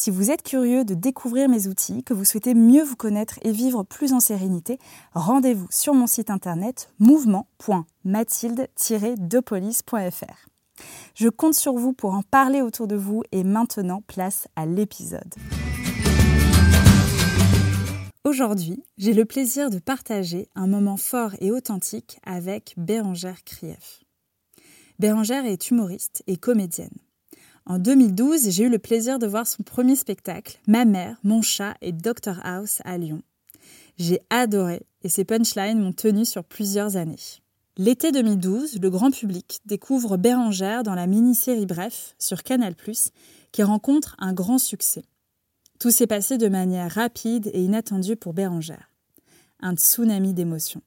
Si vous êtes curieux de découvrir mes outils, que vous souhaitez mieux vous connaître et vivre plus en sérénité, rendez-vous sur mon site internet mouvement.mathilde-depolice.fr. Je compte sur vous pour en parler autour de vous et maintenant place à l'épisode. Aujourd'hui, j'ai le plaisir de partager un moment fort et authentique avec Bérangère Krief. Bérangère est humoriste et comédienne. En 2012, j'ai eu le plaisir de voir son premier spectacle, Ma mère, mon chat et Dr House à Lyon. J'ai adoré et ses punchlines m'ont tenu sur plusieurs années. L'été 2012, le grand public découvre Bérangère dans la mini-série Bref sur Canal+, qui rencontre un grand succès. Tout s'est passé de manière rapide et inattendue pour Bérangère. Un tsunami d'émotions.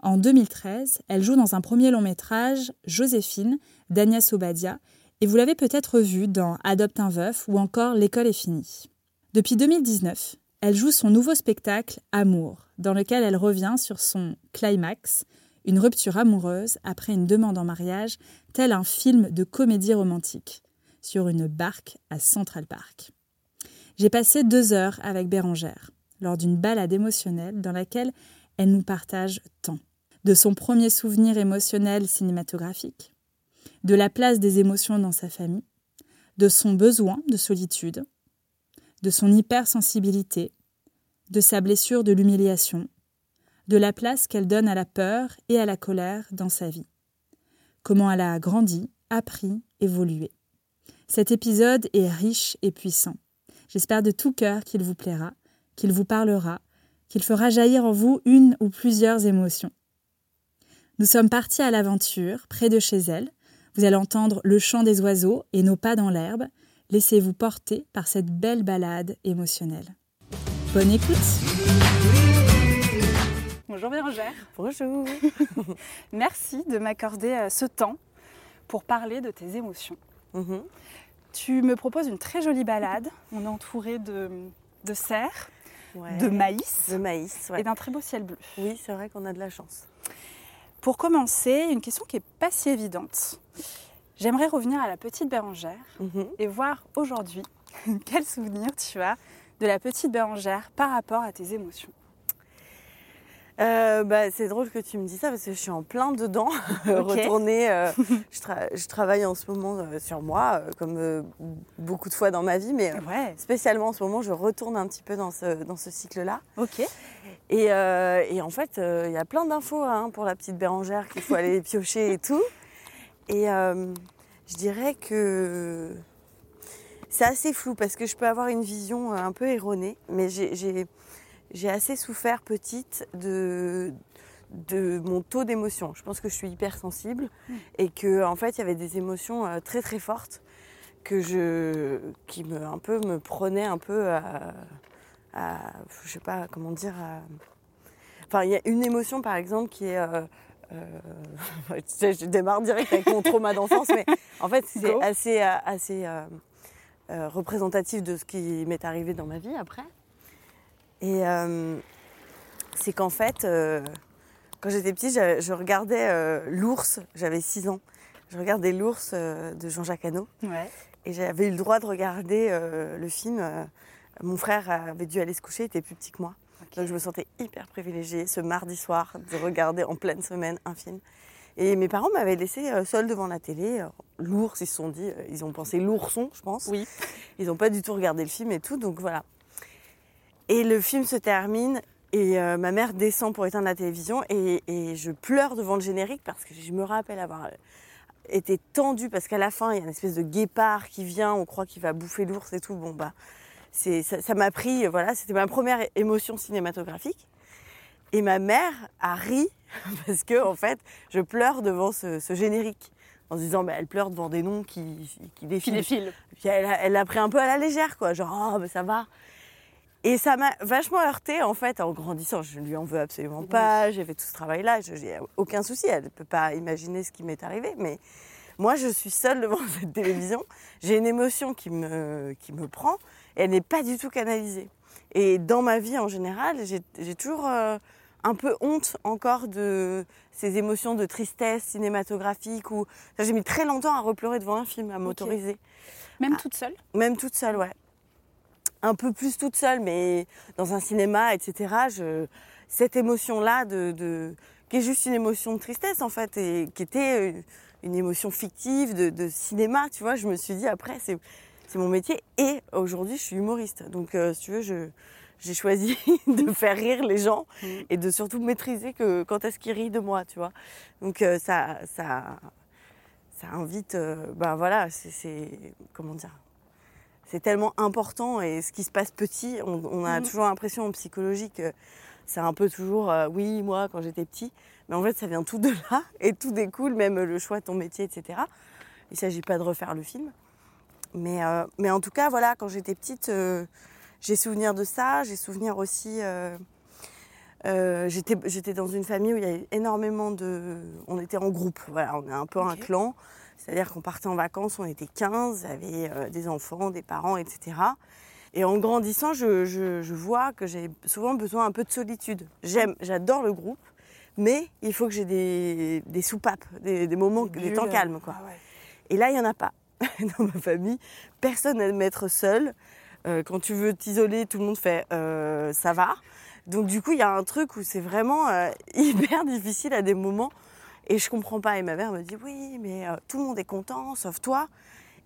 En 2013, elle joue dans un premier long métrage, Joséphine, d'Agnès Obadia, et vous l'avez peut-être vu dans Adopte un veuf ou encore L'école est finie. Depuis 2019, elle joue son nouveau spectacle Amour, dans lequel elle revient sur son climax, une rupture amoureuse après une demande en mariage, tel un film de comédie romantique, sur une barque à Central Park. J'ai passé deux heures avec Bérangère, lors d'une balade émotionnelle dans laquelle elle nous partage tant. De son premier souvenir émotionnel cinématographique, de la place des émotions dans sa famille, de son besoin de solitude, de son hypersensibilité, de sa blessure de l'humiliation, de la place qu'elle donne à la peur et à la colère dans sa vie, comment elle a grandi, appris, évolué. Cet épisode est riche et puissant. J'espère de tout cœur qu'il vous plaira, qu'il vous parlera, qu'il fera jaillir en vous une ou plusieurs émotions. Nous sommes partis à l'aventure, près de chez elle, vous allez entendre le chant des oiseaux et nos pas dans l'herbe. Laissez-vous porter par cette belle balade émotionnelle. Bonne écoute Bonjour Bérangère. Bonjour. Merci de m'accorder euh, ce temps pour parler de tes émotions. Mhm. Tu me proposes une très jolie balade. On est entouré de, de cerfs, de maïs, de maïs et d'un très beau ciel bleu. Oui, c'est vrai qu'on a de la chance. Pour commencer, une question qui n'est pas si évidente. J'aimerais revenir à la petite Bérangère mhm. et voir aujourd'hui quel souvenir tu as de la petite Bérangère par rapport à tes émotions. Euh, bah, c'est drôle que tu me dis ça parce que je suis en plein dedans, retourner. Euh, je, travaille en ce moment euh, sur moi, comme beaucoup de fois dans ma vie, mais spécialement en ce moment, je retourne un petit peu dans ce, dans ce cycle-là. Ok. Et, et en fait, il y a plein d'infos hein, pour la petite Bérangère qu'il faut aller piocher et tout. Et je dirais que c'est assez flou parce que je peux avoir une vision un peu erronée, mais j'ai j'ai assez souffert petite de, de mon taux d'émotion. Je pense que je suis hypersensible hmm. et que en fait il y avait des émotions euh, très très fortes que je qui me un peu me prenaient un peu à, à je sais pas comment dire enfin il y a une émotion par exemple qui est euh, euh, je démarre direct avec mon trauma d'enfance mais en fait c'est assez assez représentatif de ce qui m'est arrivé dans ma vie après et c'est qu'en fait Quand j'étais petite, je, je regardais euh, l'ours, j'avais 6 ans. Je regardais l'ours euh, de Jean-Jacques Hano. Ouais. Et j'avais eu le droit de regarder euh, le film. euh, mon frère avait dû aller se coucher, il était plus petit que moi. Donc je me sentais hyper privilégiée ce mardi soir de regarder en pleine semaine un film. Et mes parents m'avaient laissé euh, seule devant la télé. Euh, L'ours, ils se sont dit, euh, ils ont pensé l'ourson, je pense. Oui. Ils n'ont pas du tout regardé le film et tout, donc voilà. Et le film se termine et euh, ma mère descend pour éteindre la télévision et, et je pleure devant le générique parce que je me rappelle avoir été tendue parce qu'à la fin il y a une espèce de guépard qui vient, on croit qu'il va bouffer l'ours et tout. Bon bah, c'est ça m'a pris, voilà, c'était ma première émotion cinématographique. Et ma mère a ri parce que en fait je pleure devant ce, ce générique en se disant bah, elle pleure devant des noms qui, qui défilent. défile. Puis elle a, elle l'a pris un peu à la légère, quoi. Genre, oh, mais ça va. Et ça m'a vachement heurtée, en fait, en grandissant. Je ne lui en veux absolument pas. J'ai fait tout ce travail-là. Je J'ai aucun souci. Elle ne peut pas imaginer ce qui m'est arrivé. Mais moi, je suis seule devant cette télévision. J'ai une émotion qui me, qui me prend. Et elle n'est pas du tout canalisée. Et dans ma vie, en général, j'ai toujours euh, un peu honte encore de ces émotions de tristesse cinématographique. Ou... J'ai mis très longtemps à repleurer devant un film, à m'autoriser. Même toute seule? Même toute seule, ouais. Un peu plus toute seule, mais dans un cinéma, etc. Je... Cette émotion-là, de, de... qui est juste une émotion de tristesse, en fait, et qui était euh, une émotion fictive de, de cinéma, tu vois, je me suis dit, après, c'est mon métier. Et aujourd'hui, je suis humoriste. Donc, euh, si tu veux, je... j'ai choisi de faire rire les gens Mm. et de surtout maîtriser que quand est-ce qu'ils rient de moi, tu vois. Donc, euh, ça, ça, ça invite, euh, ben voilà, c'est, comment dire, c'est tellement important et ce qui se passe petit, on, on a Mhm. toujours l'impression en psychologie que c'est un peu toujours, euh, oui, moi quand j'étais petit, mais en fait ça vient tout de là et tout découle, même le choix de ton métier, etc. Il ne s'agit pas de refaire le film. Mais, euh, mais en tout cas, voilà, quand j'étais petite, euh, j'ai souvenir de ça, j'ai souvenir aussi... euh, euh, j'étais, dans une famille où il y avait énormément de... On était en groupe, voilà, on est un peu un clan. C'est-à-dire qu'on partait en vacances, on était 15, il y avait euh, des enfants, des parents, etc. Et en grandissant, je, je- je vois que j'ai souvent besoin un peu de solitude. J'aime, j'adore le groupe, mais il faut que j'ai des, des soupapes, des, des moments, des, temps calmes. Quoi. Ah ouais. Et là, il n'y en a pas. Dans ma famille, personne n'aime être seul. Euh, quand tu veux t'isoler, tout le monde fait euh, ça va. Donc du coup, il y a un truc où c'est vraiment euh, hyper difficile à des moments. Et je comprends pas. Et ma mère me dit oui, mais euh, tout le monde est content, sauf toi.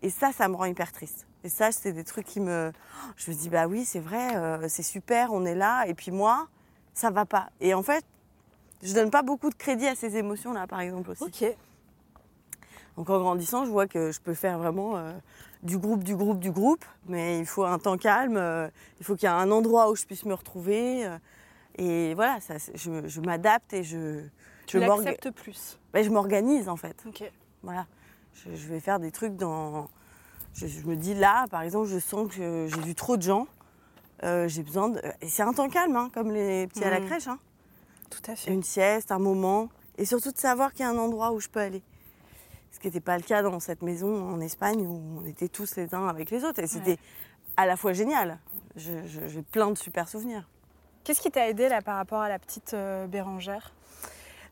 Et ça, ça me rend hyper triste. Et ça, c'est des trucs qui me... Je me dis, bah oui, c'est vrai, euh, c'est super, on est là. Et puis moi, ça va pas. Et en fait, je donne pas beaucoup de crédit à ces émotions-là, par exemple aussi. Ok. Donc en grandissant, je vois que je peux faire vraiment euh, du groupe, du groupe, du groupe, mais il faut un temps calme, euh, il faut qu'il y ait un endroit où je puisse me retrouver. euh, et voilà, ça, c'est- je, je m'adapte et je, Tu l'acceptes plus. ben, je m'organise en fait. Ok. Voilà, je, je vais faire des trucs dans. Je, je me dis là, par exemple, je sens que j'ai vu trop de gens. euh, j'ai besoin de. Et c'est un temps calme, hein, comme les petits à la Mhm. crèche. hein. Tout à fait. Une sieste, un moment. Et surtout de savoir qu'il y a un endroit où je peux aller. Ce qui n'était pas le cas dans cette maison en Espagne où on était tous les uns avec les autres. Et c'était Ouais. à la fois génial. J'ai plein de super souvenirs. Qu'est-ce qui t'a aidé là par rapport à la petite euh, Bérangère?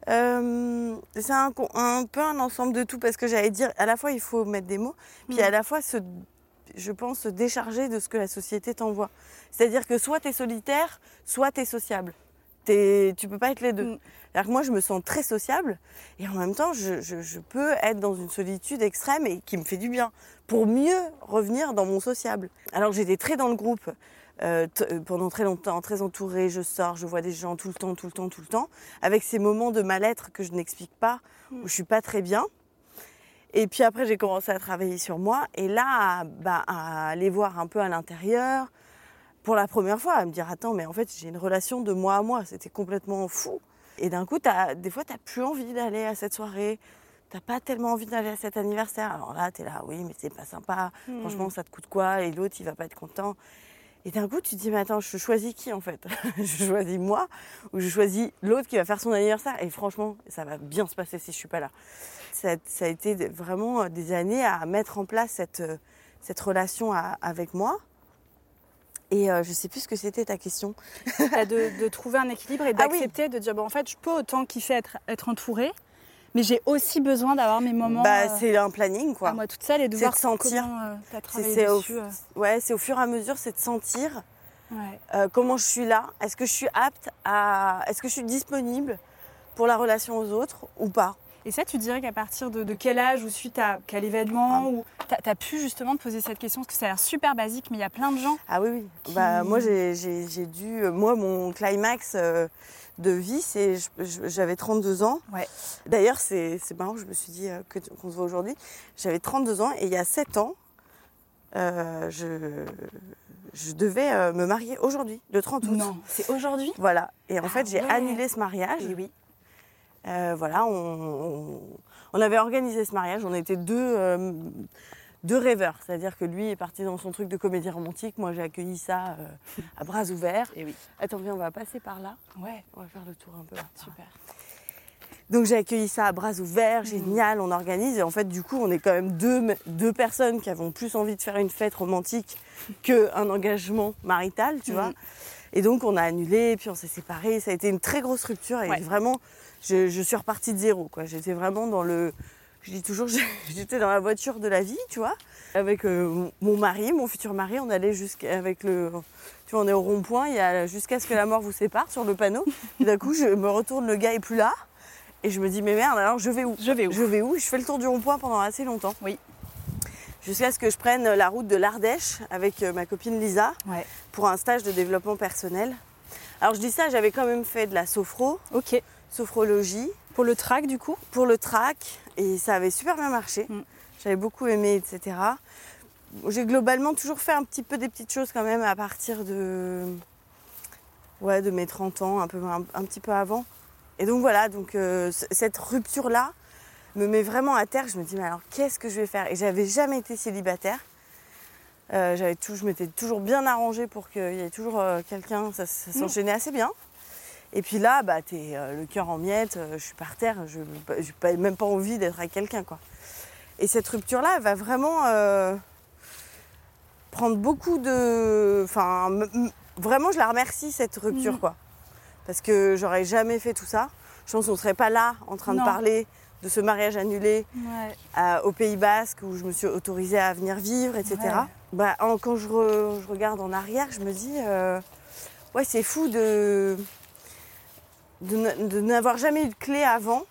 Euh, c'est un, un peu un ensemble de tout parce que j'allais dire, à la fois il faut mettre des mots, puis Mhm. à la fois se, je pense se décharger de ce que la société t'envoie. C'est-à-dire que soit tu es solitaire, soit tu es sociable. T'es- tu peux pas être les deux. C'est-à-dire que moi je me sens très sociable et en même temps je, je- je peux être dans une solitude extrême et qui me fait du bien pour mieux revenir dans mon sociable. Alors j'étais très dans le groupe. Euh, euh, pendant très longtemps, très entourée, je sors, je vois des gens tout le temps, tout le temps, tout le temps avec ces moments de mal-être que je n'explique pas, où je suis pas très bien. Et puis après, j'ai commencé à travailler sur moi. Et là, bah, à aller voir un peu à l'intérieur, pour la première fois, à me dire Attends, mais en fait, j'ai une relation de moi à moi. C'était complètement fou. Et d'un coup, des fois, tu n'as plus envie d'aller à cette soirée. T'as pas tellement envie d'aller à cet anniversaire. Alors là, tu es là, oui, mais c'est pas sympa. Hmm. Franchement, ça te coûte quoi Et l'autre, il va pas être content. Et d'un coup, tu te dis, mais attends, je choisis qui en fait? Je choisis moi ou je choisis l'autre qui va faire son anniversaire? Et franchement, ça va bien se passer si je suis pas là. Ça, ça a été vraiment des années à mettre en place cette, euh, cette relation à- avec moi. Et euh, je sais plus ce que c'était ta question. Bah, de, de trouver un équilibre et Ah oui. d'accepter de dire bon en fait je peux autant kiffer être, être entourée, mais j'ai aussi besoin d'avoir mes moments bah, euh, c'est un planning, quoi. à moi toute seule et de voir de sentir. comment euh, travaillé au, dessus. euh. ouais, c'est au fur et à mesure, c'est de sentir Ouais. comment je suis là. Est-ce que je suis apte à. Est-ce que je suis disponible pour la relation aux autres ou pas? Et ça, tu dirais qu'à partir de, de quel âge ou suite à quel événement ou t'as as pu justement te poser cette question? Parce que ça a l'air super basique, mais il y a plein de gens. Ah oui, oui. Qui- Bah, moi, j'ai dû. Moi, mon climax euh, de vie, c'est. J'avais 32 ans. Ouais. D'ailleurs, c'est c'est marrant, je me suis dit euh, que- qu'on se voit aujourd'hui. J'avais 32 ans et il y a 7 ans, euh, je, je devais euh, me marier aujourd'hui, le 30 août. Non, c'est aujourd'hui? Voilà. Et en Ah fait, j'ai ouais. annulé ce mariage. Et oui. Euh, voilà, on, on- on avait organisé ce mariage. On était deux, deux rêveurs. C'est-à-dire que lui est parti dans son truc de comédie romantique. Moi, j'ai accueilli ça euh, à bras ouverts. Et oui. Attends, viens, on va passer par là. Ouais, On va faire le tour un peu. super. Donc j'ai accueilli ça à bras ouverts, génial, on organise. Et en fait, du coup, on est quand même deux, deux personnes qui avons plus envie de faire une fête romantique qu'un engagement marital, tu vois. Mhm. Et donc on a annulé, puis on s'est séparés. Ça a été une très grosse rupture et Ouais. vraiment, je, je suis repartie de zéro. quoi. J'étais vraiment dans le... Je dis toujours, j'étais dans la voiture de la vie, tu vois. Avec euh, mon mari, mon futur mari, on allait jusqu'avec le... Tu vois, on est au rond-point, il y a jusqu'à ce que la mort vous sépare sur le panneau. D'un coup, je me retourne, le gars est plus là. Et je me dis, mais merde, alors je vais où? Je vais où? Je vais où? Je fais le tour du rond-point pendant assez longtemps. Oui. Jusqu'à ce que je prenne la route de l'Ardèche avec euh, ma copine Lisa Ouais. pour un stage de développement personnel. Alors je dis ça, j'avais quand même fait de la sophro, Ok. sophrologie, Pour le track, du coup pour le track, et ça avait super bien marché. Mm. J'avais beaucoup aimé, etc. J'ai globalement toujours fait un petit peu des petites choses quand même à partir de, ouais, de mes 30 ans, un, peu, un, un petit peu avant. Et donc voilà, donc, euh, cette rupture-là me met vraiment à terre. Je me dis, mais alors qu'est-ce que je vais faire? Et j'avais jamais été célibataire. Euh, j'avais tout, je m'étais toujours bien arrangée pour qu'il y ait toujours euh, quelqu'un, ça, ça s'enchaînait assez bien. Et puis là, bah, t'es euh, le cœur en miettes, euh, je suis par terre, je n'ai même pas envie d'être avec quelqu'un. quoi. Et cette rupture-là, elle va vraiment euh, prendre beaucoup de. Enfin, vraiment, je la remercie, cette rupture. Mhm. quoi. Parce que j'aurais jamais fait tout ça. Je pense qu'on ne serait pas là en train Non. de parler de ce mariage annulé Ouais. à- au Pays Basque où je me suis autorisée à venir vivre, etc. Ouais. Bah, en- quand je, re- je regarde en arrière, je me dis, euh, ouais, c'est fou de, de, n'avoir jamais eu de clé avant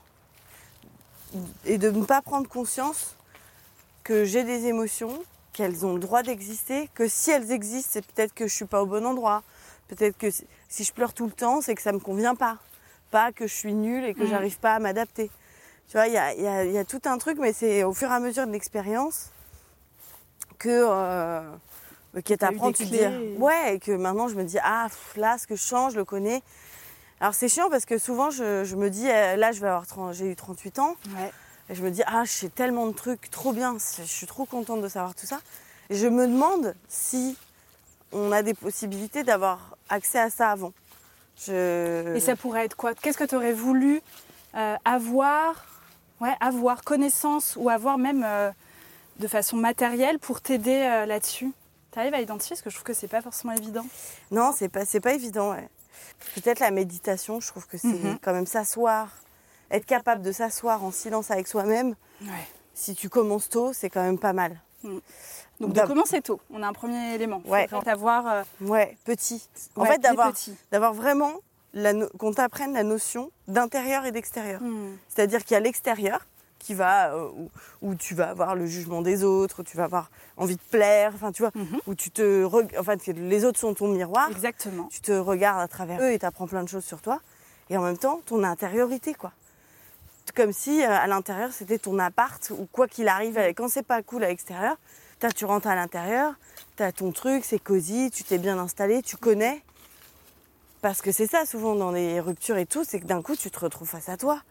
et de ne pas prendre conscience que j'ai des émotions, qu'elles ont le droit d'exister, que si elles existent, c'est peut-être que je suis pas au bon endroit. Peut-être que si- je pleure tout le temps, c'est que ça me convient pas. Pas que je suis nulle et que Mhm. j'arrive pas à m'adapter. Tu vois, il y a, y a- y a tout un truc, mais c'est au fur et à mesure de l'expérience que euh, eu t'apprends, des tu te dis, ouais, et que maintenant je me dis, ah, pff, là, ce que je change, je le connais. Alors c'est chiant parce que souvent je, je me dis, euh, là, je vais avoir 30 j'ai eu 38 ans, Ouais. et je me dis, ah, je sais tellement de trucs, trop bien, je suis trop contente de savoir tout ça. Et je me demande si on a des possibilités d'avoir accès à ça avant. Je... Et ça pourrait être quoi? Qu'est-ce que tu aurais voulu euh, avoir, ouais, avoir connaissance ou avoir même euh, de façon matérielle pour t'aider euh, là-dessus? Tu arrives à identifier? Parce que je trouve que c'est pas forcément évident. Non, c'est pas, pas évident. ouais. Peut-être la méditation, je trouve que c'est Mhm. quand même s'asseoir, être capable de s'asseoir en silence avec soi-même. Ouais. Si tu commences tôt, c'est quand même pas mal. Donc de commencer tôt, on a un premier élément. Ouais. Faut avoir euh, Ouais, petit. En ouais, fait, d'avoir, d'avoir vraiment no- qu'on t'apprenne la notion d'intérieur et d'extérieur. Hmm. C'est-à-dire qu'il y a l'extérieur qui va euh, où, où tu vas avoir le jugement des autres, où tu vas avoir envie de plaire, enfin tu vois, Mhm. où tu te les autres sont ton miroir. Exactement. tu te regardes à travers eux et t'apprends plein de choses sur toi. Et en même temps, ton intériorité, quoi. Comme si euh, à l'intérieur c'était ton appart ou quoi qu'il arrive, euh, quand c'est pas cool à l'extérieur, tu rentres à l'intérieur, t'as ton truc, c'est cosy, tu t'es bien installé, tu connais. Parce que c'est ça souvent dans les ruptures et tout, c'est que d'un coup tu te retrouves face à toi.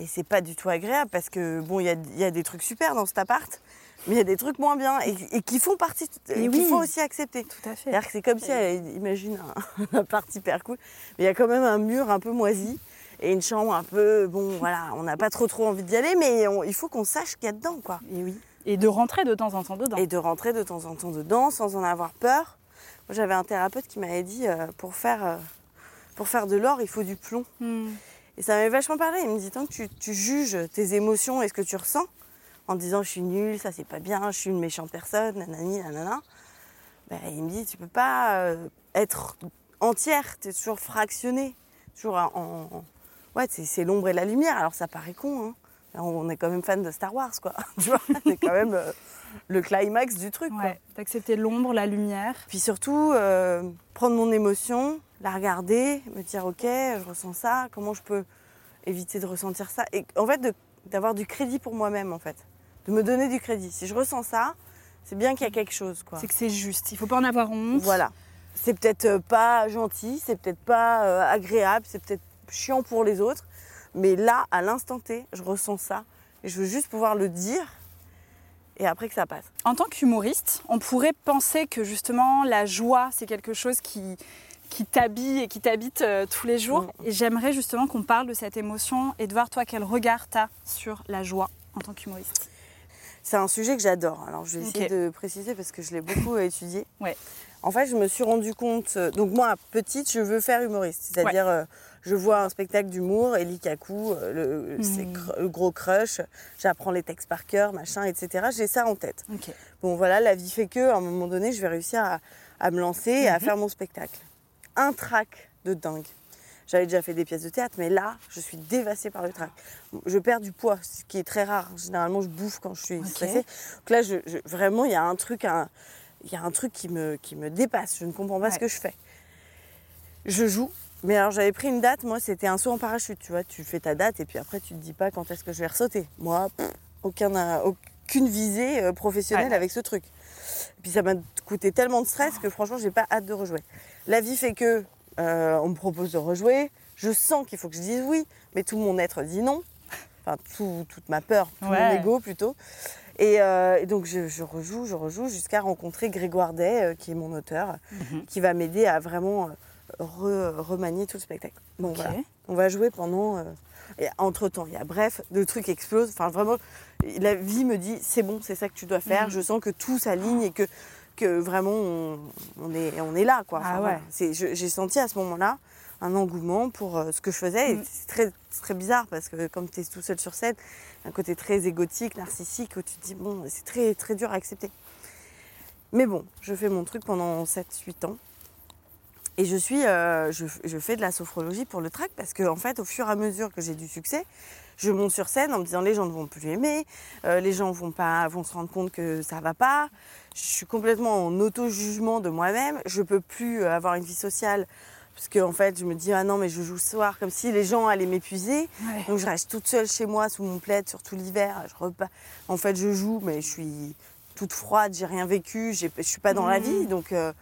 Et c'est pas du tout agréable parce que bon, il y y a des trucs super dans cet appart, mais il y a des trucs moins bien et, et qui font partie, Et oui. faut aussi accepter. Tout à fait. C'est comme si, elle, imagine un, un appart hyper cool, mais il y a quand même un mur un peu moisi et une chambre un peu, bon voilà, on n'a pas trop trop envie d'y aller, mais on- il faut qu'on sache qu'il y a dedans, quoi. Et oui. Et de rentrer de temps en temps dedans. Et de rentrer de temps en temps dedans sans en avoir peur. J'avais un thérapeute qui m'avait dit euh, pour, faire, euh, pour faire de l'or, il faut du plomb. Hmm. Et ça m'avait vachement parlé. Il me dit tant que tu, tu juges tes émotions et ce que tu ressens, en disant je suis nulle, ça c'est pas bien, je suis une méchante personne, nanani, nanana, ben, il me dit tu peux pas euh, être entière, tu es toujours fractionnée. Toujours en. en- Ouais, c'est l'ombre et la lumière. Alors ça paraît con, hein. On est quand même fan de Star Wars, quoi. Tu vois, c'est quand même euh, le climax du truc. Ouais, d'accepter l'ombre, la lumière. Puis surtout, euh, prendre mon émotion, la regarder, me dire ok, je ressens ça, comment je peux éviter de ressentir ça Et en fait, d'avoir du crédit pour moi-même, en fait. De me donner du crédit. Si je ressens ça, c'est bien qu'il y a quelque chose, quoi. C'est que c'est juste. Il faut pas en avoir honte. Voilà. C'est peut-être euh, pas gentil, c'est peut-être pas euh, agréable, c'est peut-être chiant pour les autres, mais là, à l'instant T, je ressens ça et je veux juste pouvoir le dire et après que ça passe. En tant qu'humoriste, on pourrait penser que justement la joie, c'est quelque chose qui, qui t'habille et qui t'habite euh, tous les jours. Mm. Et j'aimerais justement qu'on parle de cette émotion et de voir toi quel regard tu as sur la joie en tant qu'humoriste? C'est un sujet que j'adore. Alors je vais essayer de préciser parce que je l'ai beaucoup étudié. Ouais. En fait, je me suis rendu compte. euh, Donc moi, petite, je veux faire humoriste, c'est-à-dire euh, je vois un spectacle d'humour, Eli Kaku, euh, le, c'est cr- le gros crush, j'apprends les textes par cœur, machin, etc. J'ai ça en tête. Bon voilà, la vie fait que, à un moment donné, je vais réussir à, à me lancer et à Mhm. faire mon spectacle. Un trac de dingue. J'avais déjà fait des pièces de théâtre, mais là, je suis dévastée par le trac. Je perds du poids, ce qui est très rare. Généralement, je bouffe quand je suis Ok. stressée. Donc là, je, je- vraiment, il y a un truc, un- il y a un truc qui me, qui me dépasse. Je ne comprends pas Ouais. ce que je fais. Je joue. Mais alors j'avais pris une date, moi c'était un saut en parachute, tu vois, tu fais ta date et puis après tu te dis pas quand est-ce que je vais ressauter. Moi, pff, aucun, euh, aucune visée euh, professionnelle Ouais. avec ce truc. Et puis ça m'a coûté tellement de stress que franchement j'ai pas hâte de rejouer. La vie fait que euh, on me propose de rejouer, je sens qu'il faut que je dise oui, mais tout mon être dit non. Enfin tout- toute ma peur, tout mon ego plutôt. Et, euh, et donc je, je rejoue, je rejoue jusqu'à rencontrer Grégoire Day, euh, qui est mon auteur, Mhm. qui va m'aider à vraiment re- remanier tout le spectacle. Bon voilà, on va jouer pendant. Euh, et entre temps, il y a bref, le truc explose. Enfin vraiment, la vie me dit c'est bon, c'est ça que tu dois faire. Mhm. Je sens que tout s'aligne et que que vraiment on, on est on est là quoi. Ah ouais. voilà. J'ai senti à ce moment-là un engouement pour euh, ce que je faisais. C'est très, c'est très bizarre parce que comme tu es tout seul sur scène, un côté très égotique, narcissique, où tu te dis, bon, c'est très, très dur à accepter. Mais bon, je fais mon truc pendant 7-8 ans. Et je, suis, euh, je, je fais de la sophrologie pour le trac parce que, en fait, au fur et à mesure que j'ai du succès, je monte sur scène en me disant les gens ne vont plus aimer, euh, les gens vont, pas, vont se rendre compte que ça va pas. Je suis complètement en auto-jugement de moi-même. Je peux plus euh, avoir une vie sociale parce que, en fait, je me dis, ah non, mais je joue ce soir comme si les gens allaient m'épuiser. Ouais. Donc je reste toute seule chez moi sous mon plaid, surtout l'hiver. Je. En fait, je joue, mais je suis toute froide, j'ai rien vécu, je suis pas dans la Mhm. vie. Donc, euh,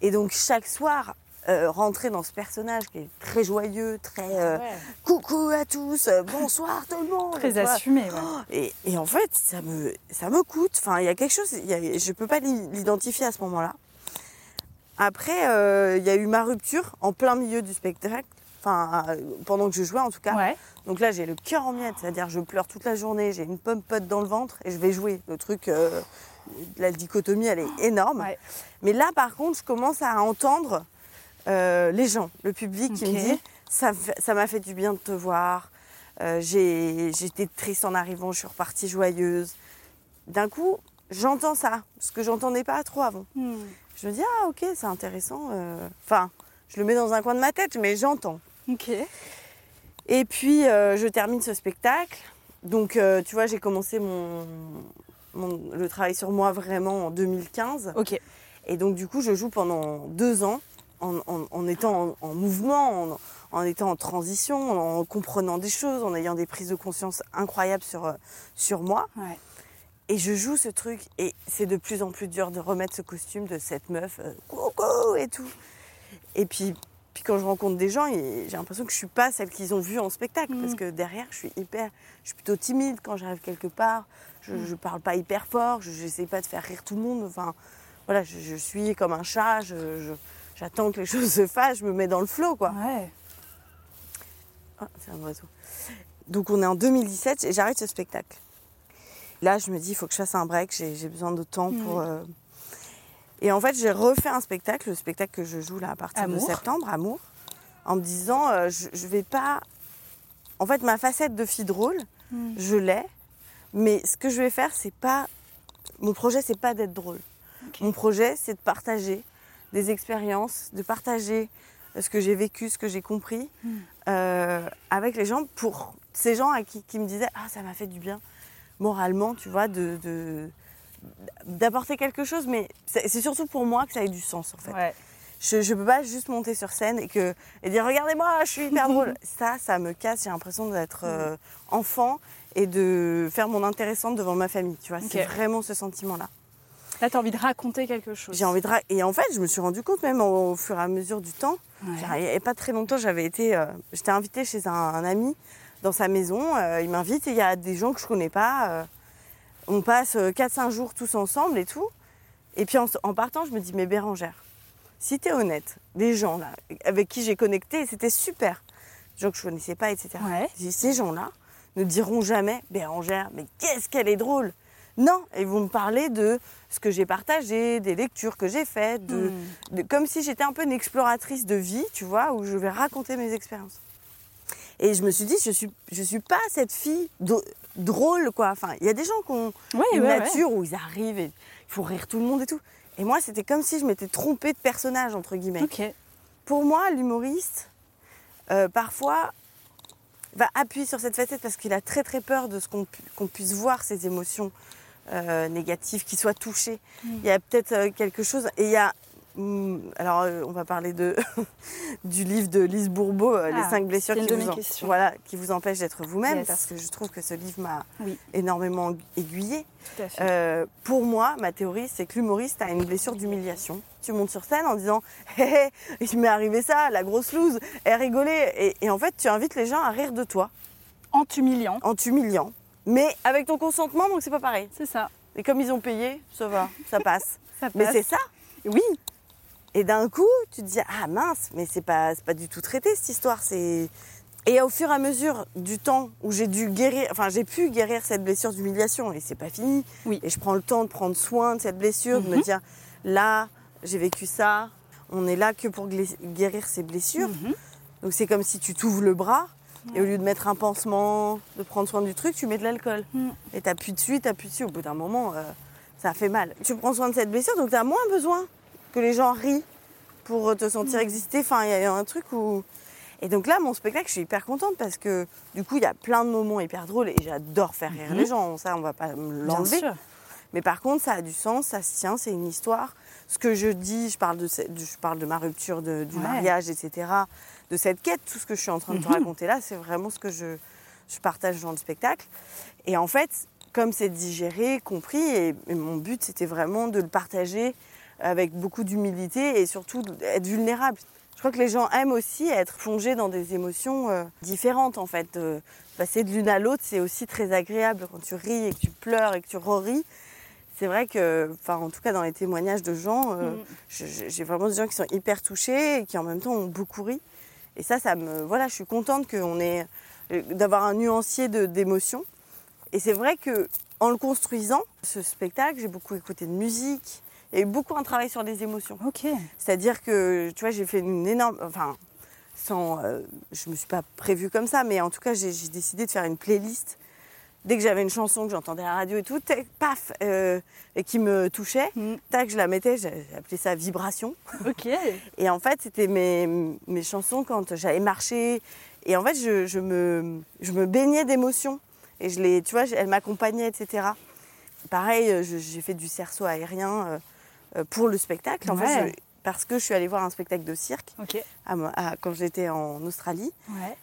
et donc chaque soir, euh, rentrer dans ce personnage qui est très joyeux, très euh, Ouais. coucou à tous, euh, bonsoir tout le monde. Très assumé. ouais. Et, et en fait, ça me, ça me coûte. Enfin, il y a quelque chose, il y a- je ne peux pas l'i- l'identifier à ce moment-là. Après, euh, il y a eu ma rupture en plein milieu du spectacle, enfin, euh, pendant que je jouais en tout cas. Ouais. Donc là, j'ai le cœur en miettes, c'est-à-dire je pleure toute la journée, j'ai une pomme pote dans le ventre et je vais jouer. Le truc, euh, la dichotomie, elle est énorme. Mais là, par contre, je commence à entendre euh, les gens, le public qui me dit ça m'a fait du bien de te voir. Euh, J'étais triste en arrivant, je suis repartie joyeuse. D'un coup, j'entends ça, ce que j'entendais pas trop avant. Hmm. Je me dis ah ok, c'est intéressant. euh. Enfin, je le mets dans un coin de ma tête, mais j'entends. Ok. Et puis, je termine ce spectacle. Donc, tu vois, j'ai commencé mon, mon- le travail sur moi vraiment en 2015. Ok. Et donc, du coup, je joue pendant deux ans en, en- en étant en, en mouvement, en, étant en transition, en comprenant des choses, en ayant des prises de conscience incroyables sur, euh, sur moi. Ouais. Et je joue ce truc et c'est de plus en plus dur de remettre ce costume de cette meuf, euh, coucou et tout. Et puis, puis quand je rencontre des gens, j'ai l'impression que je suis pas celle qu'ils ont vue en spectacle Mm. parce que derrière, je suis hyper, je suis plutôt timide quand j'arrive quelque part. Je, Mm. je parle pas hyper fort, je n'essaie pas de faire rire tout le monde. Enfin, voilà, je, je suis comme un chat. je- je- J'attends que les choses se fassent, je me mets dans le flot, quoi. Ouais. Ah, c'est un oiseau. Donc on est en 2017 et j'arrête ce spectacle. Là, je me dis, il faut que je fasse un break, j'ai besoin de temps pour... Euh, Et en fait, j'ai refait un spectacle, le spectacle que je joue là à partir Amour. de septembre, Amour, en me disant, euh, je, je vais pas. En fait, ma facette de fille drôle, Mm. je l'ai, mais ce que je vais faire, c'est pas. Mon projet, c'est pas d'être drôle. Mon projet, c'est de partager des expériences, de partager ce que j'ai vécu, ce que j'ai compris Mm. euh, avec les gens pour ces gens à qui, qui me disaient Ah, ça m'a fait du bien moralement, tu vois, de. de- d'apporter quelque chose, mais c'est surtout pour moi que ça ait du sens en fait. Ouais. Je ne peux pas juste monter sur scène et, que, et dire regardez-moi, je suis hyper drôle. Ça, ça me casse. J'ai l'impression d'être euh, enfant et de faire mon intéressante devant ma famille. Tu vois, c'est vraiment ce sentiment-là. Là, tu as envie de raconter quelque chose. J'ai envie de et en fait, je me suis rendu compte même au, au fur et à mesure du temps. Ouais. Il n'y a pas très longtemps, j'avais été, euh, j'étais invitée chez un, un ami dans sa maison. euh, il m'invite et il y a des gens que je connais pas. euh, on passe 4-5 jours tous ensemble et tout. Et puis en, en partant, je me dis mais Bérangère, si tu es honnête, les gens là avec qui j'ai connecté, c'était super. Des gens que je connaissais pas, etc. Ouais. Je dis, ces gens-là ne diront jamais Bérangère, mais qu'est-ce qu'elle est drôle Non, ils vont me parler de ce que j'ai partagé, des lectures que j'ai faites, de, Mm. de- comme si j'étais un peu une exploratrice de vie, tu vois, où je vais raconter mes expériences. Et je me suis dit, je suis, je suis pas cette fille drôle, quoi. Enfin, il y a des gens qui ont Ouais, une ouais, ouais. nature où ils arrivent et il faut rire tout le monde et tout. Et moi, c'était comme si je m'étais trompée de personnage, entre guillemets. Pour moi, l'humoriste, euh, parfois, va appuyer sur cette facette parce qu'il a très très peur de ce qu'on puisse voir ses émotions euh, négatives, qu'il soit touché. Mm. Il y a peut-être euh, quelque chose. Et il y a. hum, alors, euh, on va parler de, du livre de Lise Bourbeau, Les Ah, cinq blessures qui vous, mes en- questions. voilà, qui vous empêchent d'être vous-même, Yes. parce que je trouve que ce livre m'a Oui. énormément. Euh, pour moi, ma théorie, c'est que l'humoriste a une blessure d'humiliation. Tu montes sur scène en disant Hé, hé, il m'est arrivé ça, la grosse loose, elle rigolait. Et, et en fait, tu invites les gens à rire de toi En t'humiliant. en t'humiliant, mais avec ton consentement, donc c'est pas pareil. C'est ça. Et comme ils ont payé, ça va, ça passe. Ça mais passe. c'est ça. Oui. Et d'un coup, tu te dis Ah mince, mais c'est pas, pas du tout traité cette histoire. C'est. Et au fur et à mesure du temps où j'ai dû guérir, enfin j'ai pu guérir cette blessure d'humiliation, et c'est pas fini. Oui. Et je prends le temps de prendre soin de cette blessure, de me Mhm. dire là, j'ai vécu ça, on est là que pour guérir ces blessures. Mhm. Donc c'est comme si tu t'ouvres le bras, et au lieu de mettre un pansement, de prendre soin du truc, tu mets de l'alcool. Mhm. Et t'appuies dessus, t'appuies dessus, au bout d'un moment, euh, ça fait mal. Tu prends soin de cette blessure, donc t'as moins besoin que les gens rient pour te sentir exister. Enfin, il y a un truc où. Et donc là, mon spectacle, je suis hyper contente parce que du coup, il y a plein de moments hyper drôles et j'adore faire rire Mhm. les gens. Ça, on va pas l'enlever. Mais par contre, ça a du sens, ça se tient, c'est une histoire. Ce que je dis, je parle de, je parle de ma rupture de- du Ouais. mariage, etc. De cette quête, tout ce que je suis en train de te Mhm. raconter là, c'est vraiment ce que je, je partage dans le spectacle. Et en fait, comme c'est digéré, compris, et, et mon but, c'était vraiment de le partager avec beaucoup d'humilité et surtout être vulnérable. Je crois que les gens aiment aussi être plongés dans des émotions euh, différentes en fait. Euh, passer de l'une à l'autre, c'est aussi très agréable quand tu ris et que tu pleures et que tu re-ris. C'est vrai que, enfin, en tout cas dans les témoignages de gens, euh, je- j'ai vraiment des gens qui sont hyper touchés et qui en même temps ont beaucoup ri. Et ça, ça me, voilà, je suis contente qu'on ait, euh, d'avoir un nuancier d'émotions. Et c'est vrai que en le construisant, ce spectacle, j'ai beaucoup écouté de musique. Eu beaucoup un travail sur les émotions. Ok. C'est-à-dire que, tu vois, j'ai fait une énorme. Enfin, sans. euh, je me suis pas prévue comme ça, mais en tout cas, j'ai décidé de faire une playlist. Dès que j'avais une chanson que j'entendais à la radio et tout, tac, paf, euh, et qui me touchait, Mm. tac, je la mettais, appelé ça vibration. Ok. Et en fait, c'était mes, mes chansons quand j'allais marcher. Et en fait, je, je me, je me baignais d'émotions. Et je les, tu vois, elle m'accompagnait, etc. Pareil, euh, j'ai fait du cerceau aérien euh, pour le spectacle. En fait, je- parce que je suis allée voir un spectacle de cirque à à- quand j'étais en Australie, Ouais.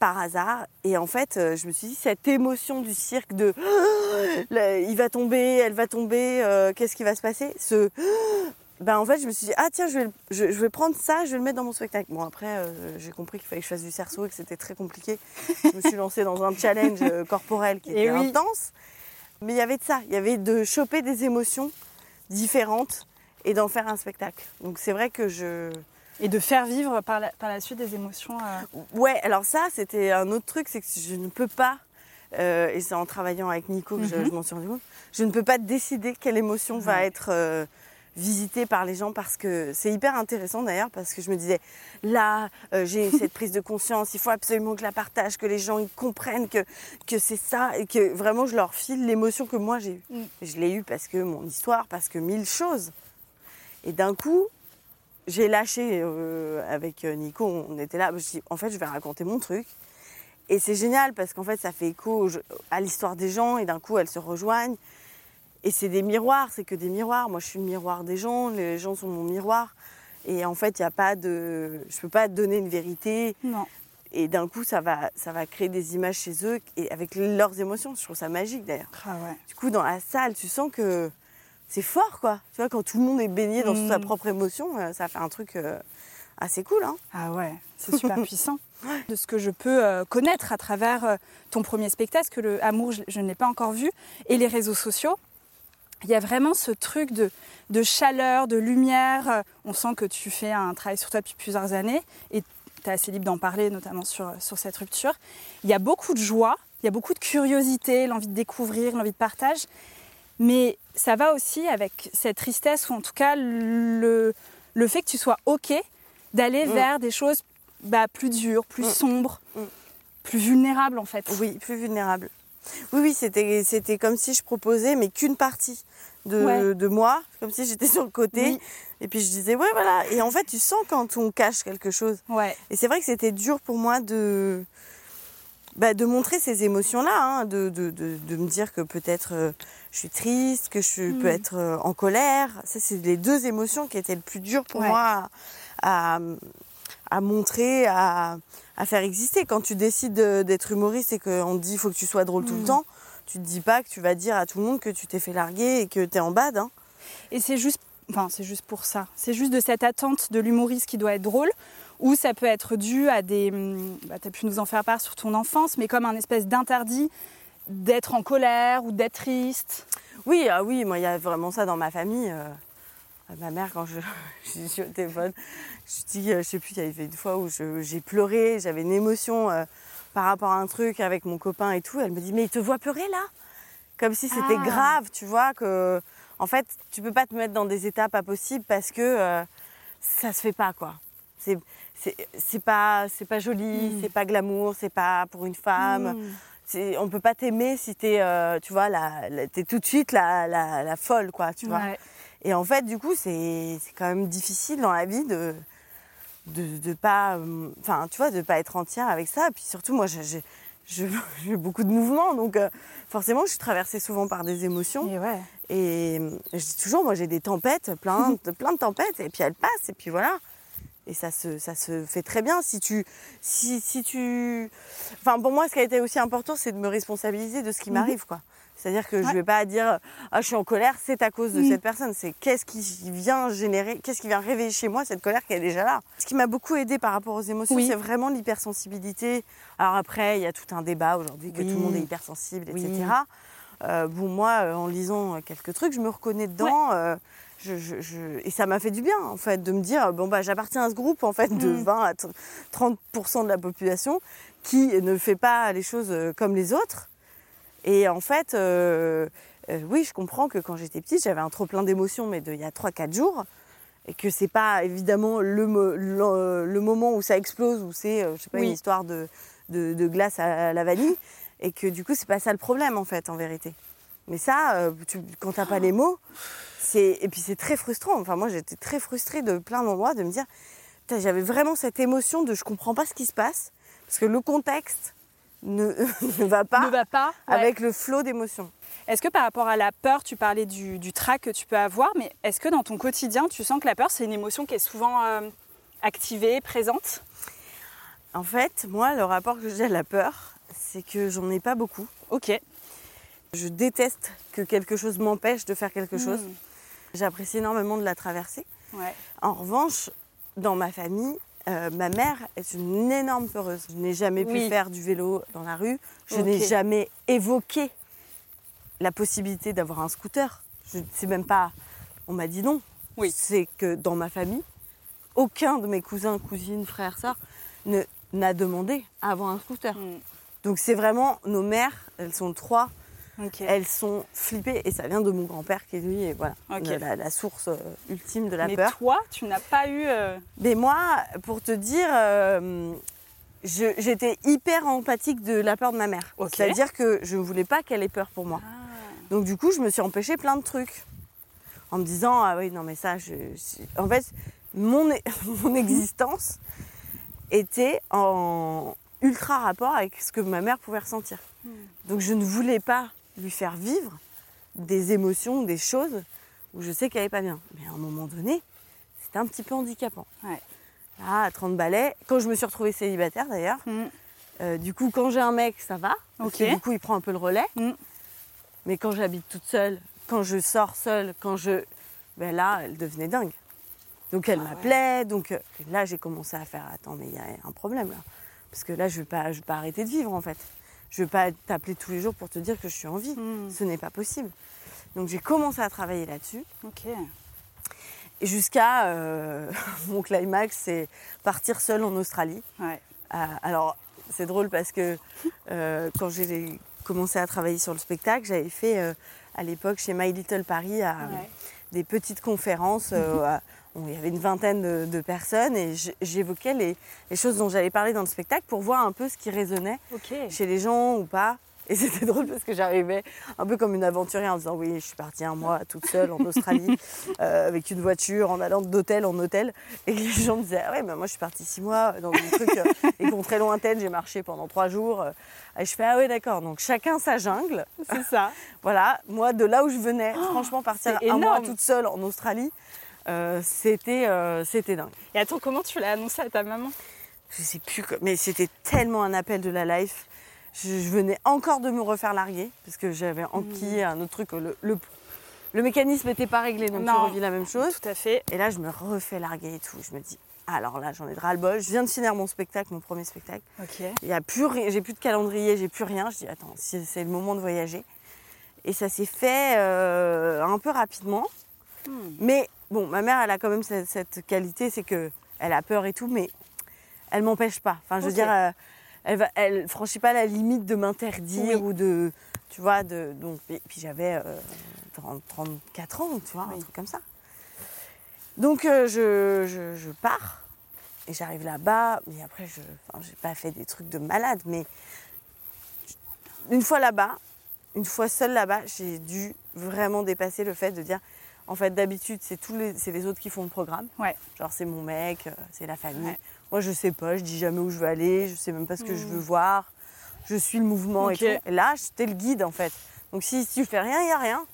Par hasard. Et en fait, euh, je me suis dit, cette émotion du cirque de il va tomber, elle va tomber, euh, qu'est-ce qui va se passer? Ce ben en fait, je me suis dit, ah tiens, je vais, je, je vais prendre ça, je vais le mettre dans mon spectacle. Bon, après, euh, j'ai compris qu'il fallait que je fasse du cerceau et que c'était très compliqué. Je me suis lancée dans un challenge corporel qui était oui. intense. Mais il y avait de ça, il y avait de choper des émotions différentes et d'en faire un spectacle. Donc c'est vrai que je... Et de faire vivre par la, par la suite des émotions. euh, Ouais, alors ça, c'était un autre truc, c'est que je ne peux pas, euh, et c'est en travaillant avec Nico que je, Mhm. je m'en suis rendu compte, je ne peux pas décider quelle émotion va être euh, visité par les gens parce que c'est hyper intéressant d'ailleurs parce que je me disais là j'ai cette prise de conscience, il faut absolument que je la partage, que les gens ils comprennent que, que c'est ça et que vraiment je leur file l'émotion que moi j'ai eue. Mm. Je l'ai eue parce que mon histoire, parce que mille choses. Et d'un coup, j'ai lâché euh, avec Nico, on était là, je me suis dit, en fait je vais raconter mon truc. Et c'est génial parce qu'en fait ça fait écho à l'histoire des gens et d'un coup elles se rejoignent. Et c'est des miroirs, c'est que des miroirs. Moi, je suis le miroir des gens, les gens sont mon miroir. Et en fait, il a pas de, je peux pas donner une vérité. Non. Et d'un coup, ça va, ça va créer des images chez eux et avec leurs émotions. Je trouve ça magique d'ailleurs. Ah ouais. Du coup, dans la salle, tu sens que c'est fort, quoi. Tu vois, quand tout le monde est baigné dans Mm. sa propre émotion, euh, ça fait un truc euh, assez cool, hein. Ah ouais, c'est super puissant. De ce que je peux euh, connaître à travers euh, ton premier spectacle, que le Amour, je, je ne l'ai pas encore vu, et les réseaux sociaux, il y a vraiment ce truc de, de chaleur, de lumière. On sent que tu fais un travail sur toi depuis plusieurs années et tu es assez libre d'en parler, notamment sur, sur cette rupture. Il y a beaucoup de joie, il y a beaucoup de curiosité, l'envie de découvrir, l'envie de partage. Mais ça va aussi avec cette tristesse, ou en tout cas le, le fait que tu sois OK d'aller Mm. vers des choses bah, plus dures, plus Mm. sombres, Mm. plus vulnérables en fait. Oui, plus vulnérable. Oui, oui, c'était, c'était comme si je proposais, mais qu'une partie de, Ouais. de moi, comme si j'étais sur le côté. Oui. Et puis je disais, ouais, voilà. Et en fait, tu sens quand on cache quelque chose. Ouais. Et c'est vrai que c'était dur pour moi de, bah, de montrer ces émotions-là, hein, de, de, de, de me dire que peut-être euh, je suis triste, que je Mm. peux être euh, en colère. Ça, c'est les deux émotions qui étaient le plus dur pour Ouais. moi à, à montrer, à, à faire exister. Quand tu décides de- d'être humoriste et qu'on te dit il faut que tu sois drôle tout le Mm. temps, tu te dis pas que tu vas dire à tout le monde que tu t'es fait larguer et que tu es en bad. Hein. Et c'est juste, enfin, c'est juste pour ça. C'est juste de cette attente de l'humoriste qui doit être drôle, ou ça peut être dû à des. hum, Bah, tu as pu nous en faire part sur ton enfance, mais comme un espèce d'interdit d'être en colère ou d'être triste. Oui, ah oui, moi il y a vraiment ça dans ma famille. euh, ma mère, quand je, je suis au téléphone, je dis, euh, je sais plus, il y avait une fois où j'ai pleuré, j'avais une émotion euh, par rapport à un truc avec mon copain et tout. Elle me dit, mais il te voit pleurer là? Comme si c'était Ah. grave, tu vois, que en fait, tu peux pas te mettre dans des états pas possibles parce que euh, ça se fait pas, quoi. C'est pas c'est pas joli, Mm. c'est pas glamour, c'est pas pour une femme. Mm. C'est- on peut pas t'aimer si t'es, euh, tu vois, la, la- t'es tout de suite la, la, la folle, quoi, tu vois. Et en fait, du coup, c'est c'est quand même difficile dans la vie de de, de pas, euh, enfin, tu vois, de pas être entière avec ça. Et puis surtout, moi, j'ai j'ai- beaucoup de mouvements, donc euh, forcément, je suis traversée souvent par des émotions. Et ouais. Et je dis toujours, moi, j'ai des tempêtes, plein de, plein de tempêtes, et puis elles passent, et puis voilà. Et ça se, ça se fait très bien si tu, si, si tu, enfin pour moi, ce qui a été aussi important, c'est de me responsabiliser de ce qui Mhm. m'arrive, quoi. C'est-à-dire que je Ouais. vais pas dire, ah, je suis en colère, c'est à cause de Mhm. cette personne. C'est qu'est-ce qui vient générer, qu'est-ce qui vient réveiller chez moi cette colère qui est déjà là. Ce qui m'a beaucoup aidé par rapport aux émotions, Oui. c'est vraiment l'hypersensibilité. Alors après, il y a tout un débat aujourd'hui que Oui. tout le monde est hypersensible, Oui. etc. Euh, bon, moi, euh, en lisant quelques trucs, je me reconnais dedans. euh, je, je- je- Et ça m'a fait du bien, en fait, de me dire, bon, bah, j'appartiens à ce groupe, en fait, de Mm. 20 à 30% de la population qui ne fait pas les choses euh, comme les autres. Et en fait, euh, euh, oui, je comprends que quand j'étais petite, j'avais un trop plein d'émotions, mais de, il y a 3-4 jours. Et que c'est pas évidemment le, mo- le, le moment où ça explose, où c'est, je sais pas, Oui. une histoire de, de, de glace à la vanille. Et que du coup, c'est pas ça le problème, en fait, en vérité. Mais ça, tu, quand t'as pas les mots, et puis c'est très frustrant. Enfin, moi, j'étais très frustrée de plein d'endroits de me dire, j'avais vraiment cette émotion de je comprends pas ce qui se passe parce que le contexte ne, ne va pas ne va pas. ouais. avec le flot d'émotions. Est-ce que par rapport à la peur, tu parlais du, du trac que tu peux avoir, mais est-ce que dans ton quotidien, tu sens que la peur, c'est une émotion qui est souvent euh, activée, présente? En fait, moi, le rapport que j'ai à la peur, c'est que j'en ai pas beaucoup. Ok. Je déteste que quelque chose m'empêche de faire quelque chose. Mm. J'apprécie énormément de la traverser. Ouais. En revanche, dans ma famille, euh, ma mère est une énorme peureuse. Je n'ai jamais pu faire du vélo dans la rue. Je n'ai jamais évoqué la possibilité d'avoir un scooter. Je ne sais même pas. On m'a dit non. Oui. C'est que dans ma famille, aucun de mes cousins, cousines, frères, sœurs n'a demandé à avoir un scooter. Mm. Donc c'est vraiment nos mères, elles sont trois, Elles sont flippées et ça vient de mon grand-père qui est lui et voilà la, la source euh, ultime de la Mais peur. toi, tu n'as pas eu. euh, Mais moi, pour te dire, euh, j'étais hyper empathique de la peur de ma mère. C'est-à-dire que je ne voulais pas qu'elle ait peur pour moi. Donc du coup, je me suis empêché plein de trucs. En me disant, ah oui, non mais ça, je... je- En fait, mon, e- mon existence était en ultra rapport avec ce que ma mère pouvait ressentir. Donc je ne voulais pas lui faire vivre des émotions, des choses où je sais qu'elle n'est pas bien. Mais à un moment donné, c'était un petit peu handicapant. Ouais. Là, à 30 balais, quand je me suis retrouvée célibataire d'ailleurs, Mm. euh, du coup, quand j'ai un mec, ça va. Parce que du coup, il prend un peu le relais. Mm. Mais quand j'habite toute seule, quand je sors seule, quand je. Ben là, elle devenait dingue. Donc elle Ah ouais. m'appelait. Donc euh, là, j'ai commencé à faire Attends, mais il y a un problème là. Parce que là, je ne vais, pas- je vais pas arrêter de vivre en fait. Je ne vais pas t'appeler tous les jours pour te dire que je suis en vie. Mm. Ce n'est pas possible. Donc j'ai commencé à travailler là-dessus. Ok. Jusqu'à euh, mon climax, c'est partir seule en Australie. Ouais. Euh, alors, c'est drôle parce que euh, quand j'ai commencé à travailler sur le spectacle, j'avais fait à l'époque chez My Little Paris à- Ouais. des petites conférences. à- il y avait une vingtaine de, de personnes et j'évoquais les, les choses dont j'allais parler dans le spectacle pour voir un peu ce qui résonnait chez les gens ou pas. Et c'était drôle parce que j'arrivais un peu comme une aventurière en disant oui, je suis partie un mois toute seule en Australie euh, avec une voiture en allant d'hôtel en hôtel. Et les gens me disaient ah ouais, mais moi je suis partie six mois dans des trucs, euh, des contrées lointaines, j'ai marché pendant trois jours. euh. Et je fais ah ouais, d'accord. Donc chacun sa jungle. C'est ça. Voilà, moi de là où je venais, franchement partir un mois toute seule en Australie, euh, c'était euh, c'était dingue. Et attends, comment tu l'as annoncé à ta maman? Je sais plus, mais c'était tellement un appel de la life. Je, je venais encore de me refaire larguer parce que j'avais enquillé un autre truc. Le, le, le mécanisme n'était pas réglé, donc Non. tu revis la même chose. Tout à fait. Et là, je me refais larguer et tout. Je me dis, alors là, j'en ai de ras-le-bol. Je viens de finir mon spectacle, mon premier spectacle. Ok. Il y a plus, j'ai plus de calendrier, j'ai plus rien. Je dis, attends, c'est le moment de voyager. Et ça s'est fait euh, un peu rapidement. Hmm. Mais bon, ma mère, elle a quand même cette, cette qualité, c'est que elle a peur et tout, mais elle m'empêche pas. Enfin, je veux dire, euh, elle, va, elle franchit pas la limite de m'interdire Oui. ou de, tu vois, de donc. Puis j'avais euh, 30 34 ans, tu vois, un truc comme ça. Donc euh, je, je- je pars et j'arrive là-bas, mais après, je, enfin, j'ai pas fait des trucs de malade, mais une fois là-bas, une fois seule là-bas, j'ai dû vraiment dépasser le fait de dire, en fait, d'habitude, c'est tous les, c'est les autres qui font le programme. Ouais. Genre, c'est mon mec, euh, c'est la famille. Ouais. Moi, je sais pas, je dis jamais où je veux aller, je sais même pas ce que je veux voir. Je suis le mouvement et tout. Et là, j'étais le guide, en fait. Donc, si tu fais rien, il y a rien.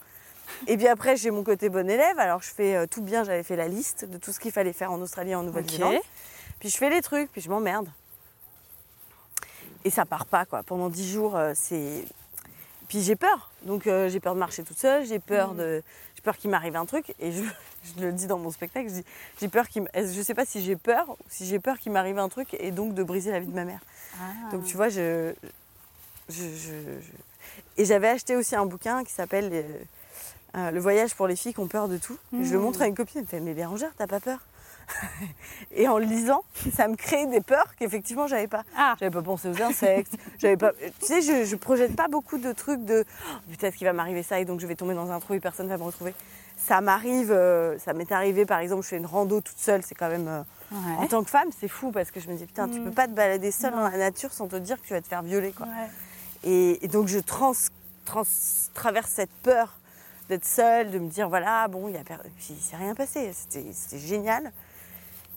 Et puis après, j'ai mon côté bon élève. Alors, je fais euh, tout bien. J'avais fait la liste de tout ce qu'il fallait faire en Australie et en Nouvelle-Zélande. Puis je fais les trucs, puis je m'emmerde. Et ça part pas, quoi. Pendant dix jours, euh, c'est. Puis j'ai peur. Donc euh, j'ai peur de marcher toute seule, j'ai peur Mm. de. J'ai peur qu'il m'arrive un truc. Et je, je le dis dans mon spectacle, je dis j'ai peur qu'il Je sais pas si j'ai peur ou si j'ai peur qu'il m'arrive un truc et donc de briser la vie de ma mère. Ah. Donc tu vois, je. je, je- je- Et j'avais acheté aussi un bouquin qui s'appelle euh, euh, Le voyage pour les filles qui ont peur de tout. Je le Mm. montre à une copine, elle me fait Mais Bérangère, t'as pas peur? Et en le lisant, ça me crée des peurs qu'effectivement j'avais pas. Ah. J'avais pas pensé aux insectes, j'avais pas. Tu sais, je, je projette pas beaucoup de trucs de Oh, peut-être qu'il va m'arriver ça et donc je vais tomber dans un trou et personne va me retrouver. Ça m'arrive, euh, ça m'est arrivé par exemple, je fais une rando toute seule, c'est quand même. euh, en tant que femme, c'est fou parce que je me dis putain, tu Mm. peux pas te balader seule Non. dans la nature sans te dire que tu vas te faire violer quoi. Ouais. Et, et donc je trans, trans- traverse cette peur d'être seule, de me dire voilà, bon, il y a per- puis il s'est rien passé, c'était c'était génial.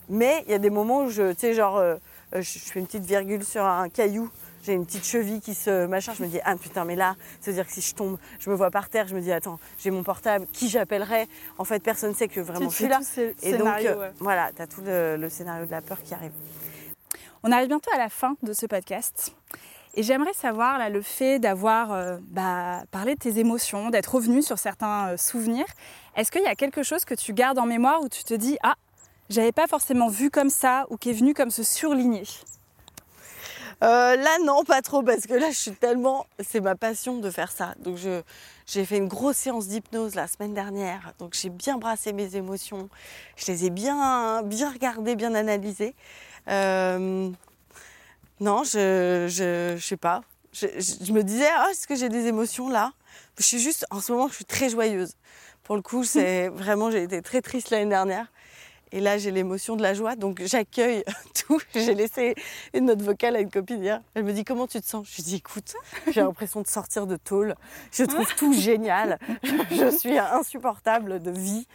Mais il y a des moments où je, tu sais, genre, euh, euh, je, fais une petite virgule sur un caillou, j'ai une petite cheville qui se machin, je me dis ah putain, mais là, ça veut dire que si je tombe, je me vois par terre, je me dis attends, j'ai mon portable, qui j'appellerai? En fait, personne sait que vraiment je suis là. Et donc, scénario, euh, ouais. voilà, tu as tout le, le scénario de la peur qui arrive. On arrive bientôt à la fin de ce podcast. Et j'aimerais savoir, là, le fait d'avoir euh, bah, parlé de tes émotions, d'être revenu sur certains euh, souvenirs, est-ce qu'il y a quelque chose que tu gardes en mémoire où tu te dis Ah, j'avais pas forcément vu comme ça ou qui est venu comme se surligner Euh, là, non, pas trop, parce que là, je suis tellement. C'est ma passion de faire ça. Donc, je, j'ai fait une grosse séance d'hypnose la semaine dernière. Donc, j'ai bien brassé mes émotions. Je les ai bien, bien regardées, bien analysées. Euh, non, je, je, je sais pas. Je, je- je me disais, ah, est-ce que j'ai des émotions là? Je suis juste, en ce moment, je suis très joyeuse. Pour le coup, c'est vraiment, j'ai été très triste l'année dernière. Et là, j'ai l'émotion de la joie, donc j'accueille tout. J'ai laissé une note vocale à une copine hier. Elle me dit Comment tu te sens? Je lui dis Écoute, j'ai l'impression de sortir de tôle. Je trouve tout génial. Je suis insupportable de vie.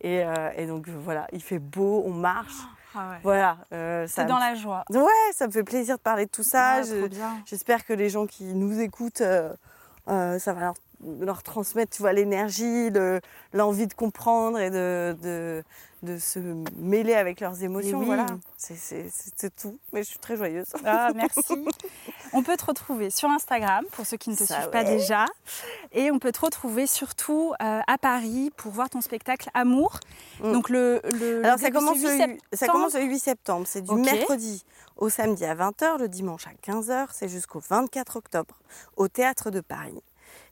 Et, euh, et donc voilà, il fait beau, on marche. Ah ouais. Voilà. euh, C'est me- dans la joie. Ouais, ça me fait plaisir de parler de tout ça. Ah, Je- bien. J'espère que les gens qui nous écoutent, euh, euh, ça va leur, leur transmettre, tu vois, l'énergie, le- l'envie de comprendre et de, de, de se mêler avec leurs émotions. oui. Voilà, c'est tout. Mais je suis très joyeuse. Ah, merci. on peut te retrouver sur Instagram pour ceux qui ne te Ça, suivent pas déjà. Et on peut te retrouver surtout euh, à Paris pour voir ton spectacle Amour. Mm. Donc le, le Alors ça commence, le, 8 ça septembre. commence le 8 septembre. C'est du mercredi au samedi à 20h, le dimanche à 15h. C'est jusqu'au 24 octobre au Théâtre de Paris.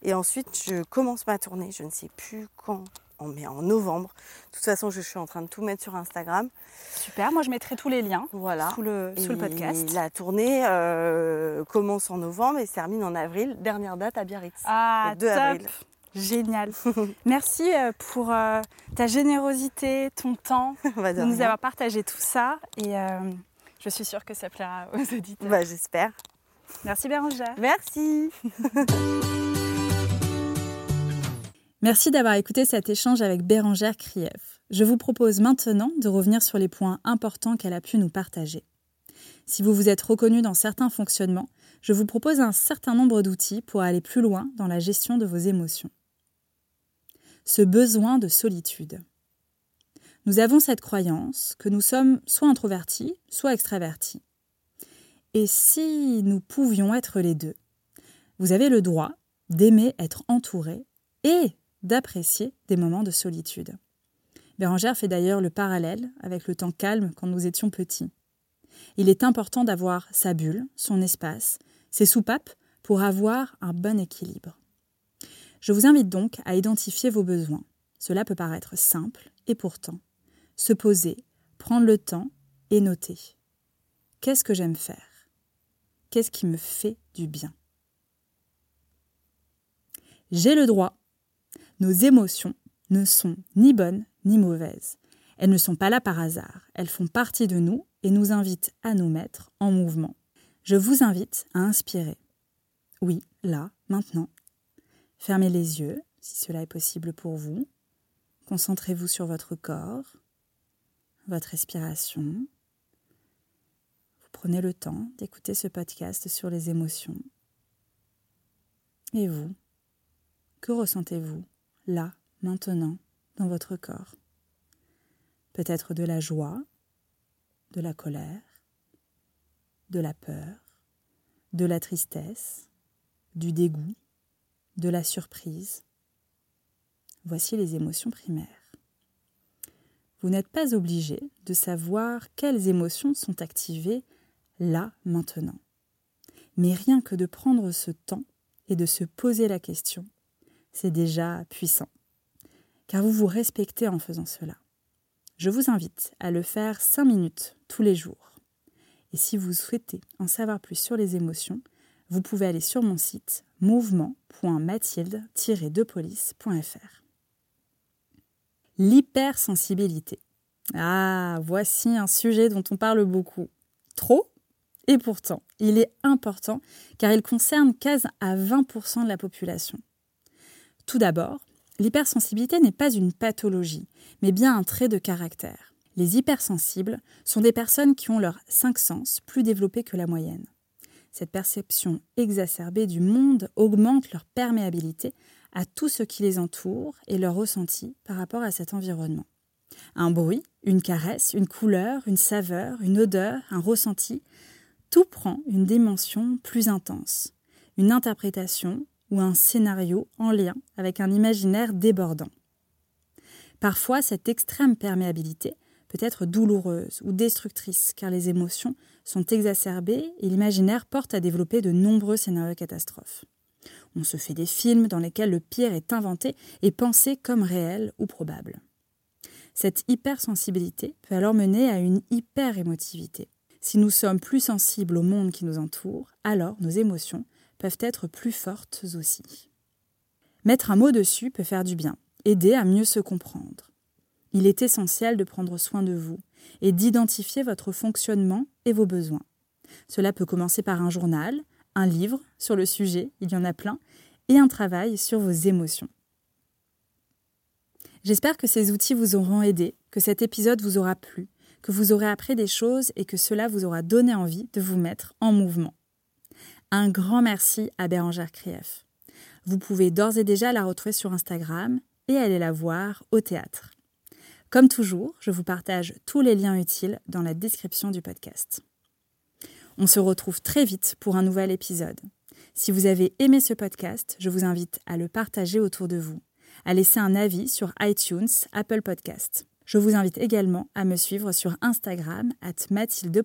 Et ensuite, je commence ma tournée. Je ne sais plus quand. On met en novembre. De toute façon, je suis en train de tout mettre sur Instagram. Super, moi je mettrai tous les liens Voilà. sous le, sous le Et podcast. La tournée euh, commence en novembre et se termine en avril. Dernière date à Biarritz. Ah, le 2 top. avril. Génial. Merci euh, pour euh, ta générosité, ton temps, Bah, de de nous rien. avoir partagé tout ça. Et euh, je suis sûre que ça plaira aux auditeurs. Bah, J'espère. Merci Bérangère. Merci. Merci d'avoir écouté cet échange avec Bérangère Krief. Je vous propose maintenant de revenir sur les points importants qu'elle a pu nous partager. Si vous vous êtes reconnu dans certains fonctionnements, je vous propose un certain nombre d'outils pour aller plus loin dans la gestion de vos émotions. Ce besoin de solitude. Nous avons cette croyance que nous sommes soit introvertis, soit extravertis. Et si nous pouvions être les deux Vous avez le droit d'aimer être entouré et d'apprécier des moments de solitude. Bérangère fait d'ailleurs le parallèle avec le temps calme quand nous étions petits. Il est important d'avoir sa bulle, son espace, ses soupapes pour avoir un bon équilibre. Je vous invite donc à identifier vos besoins. Cela peut paraître simple et pourtant, se poser, prendre le temps et noter. Qu'est-ce que j'aime faire? Qu'est-ce qui me fait du bien? J'ai le droit nos émotions ne sont ni bonnes ni mauvaises. Elles ne sont pas là par hasard. Elles font partie de nous et nous invitent à nous mettre en mouvement. Je vous invite à inspirer. Oui, là, maintenant. Fermez les yeux, si cela est possible pour vous. Concentrez-vous sur votre corps, votre respiration. Vous prenez le temps d'écouter ce podcast sur les émotions. Et vous, que ressentez-vous là, maintenant, dans votre corps Peut-être de la joie, de la colère, de la peur, de la tristesse, du dégoût, de la surprise. Voici les émotions primaires. Vous n'êtes pas obligé de savoir quelles émotions sont activées là, maintenant. Mais rien que de prendre ce temps et de se poser la question, c'est déjà puissant. Car vous vous respectez en faisant cela. Je vous invite à le faire 5 minutes tous les jours. Et si vous souhaitez en savoir plus sur les émotions, vous pouvez aller sur mon site mouvement.mathilde-depolice.fr. L'hypersensibilité. Ah, voici un sujet dont on parle beaucoup. Trop? Et pourtant, il est important car il concerne 15 à 20% de la population. Tout d'abord, l'hypersensibilité n'est pas une pathologie, mais bien un trait de caractère. Les hypersensibles sont des personnes qui ont leurs cinq sens plus développés que la moyenne. Cette perception exacerbée du monde augmente leur perméabilité à tout ce qui les entoure et leur ressenti par rapport à cet environnement. Un bruit, une caresse, une couleur, une saveur, une odeur, un ressenti, tout prend une dimension plus intense, une interprétation ou un scénario en lien avec un imaginaire débordant. Parfois, cette extrême perméabilité peut être douloureuse ou destructrice car les émotions sont exacerbées et l'imaginaire porte à développer de nombreux scénarios catastrophes. On se fait des films dans lesquels le pire est inventé et pensé comme réel ou probable. Cette hypersensibilité peut alors mener à une hyperémotivité. Si nous sommes plus sensibles au monde qui nous entoure, alors nos émotions peuvent être plus fortes aussi. Mettre un mot dessus peut faire du bien, aider à mieux se comprendre. Il est essentiel de prendre soin de vous et d'identifier votre fonctionnement et vos besoins. Cela peut commencer par un journal, un livre sur le sujet, il y en a plein, et un travail sur vos émotions. J'espère que ces outils vous auront aidé, que cet épisode vous aura plu, que vous aurez appris des choses et que cela vous aura donné envie de vous mettre en mouvement. Un grand merci à Bérangère Krief. Vous pouvez d'ores et déjà la retrouver sur Instagram et aller la voir au théâtre. Comme toujours, je vous partage tous les liens utiles dans la description du podcast. On se retrouve très vite pour un nouvel épisode. Si vous avez aimé ce podcast, je vous invite à le partager autour de vous, à laisser un avis sur iTunes, Apple Podcast. Je vous invite également à me suivre sur Instagram at Mathilde.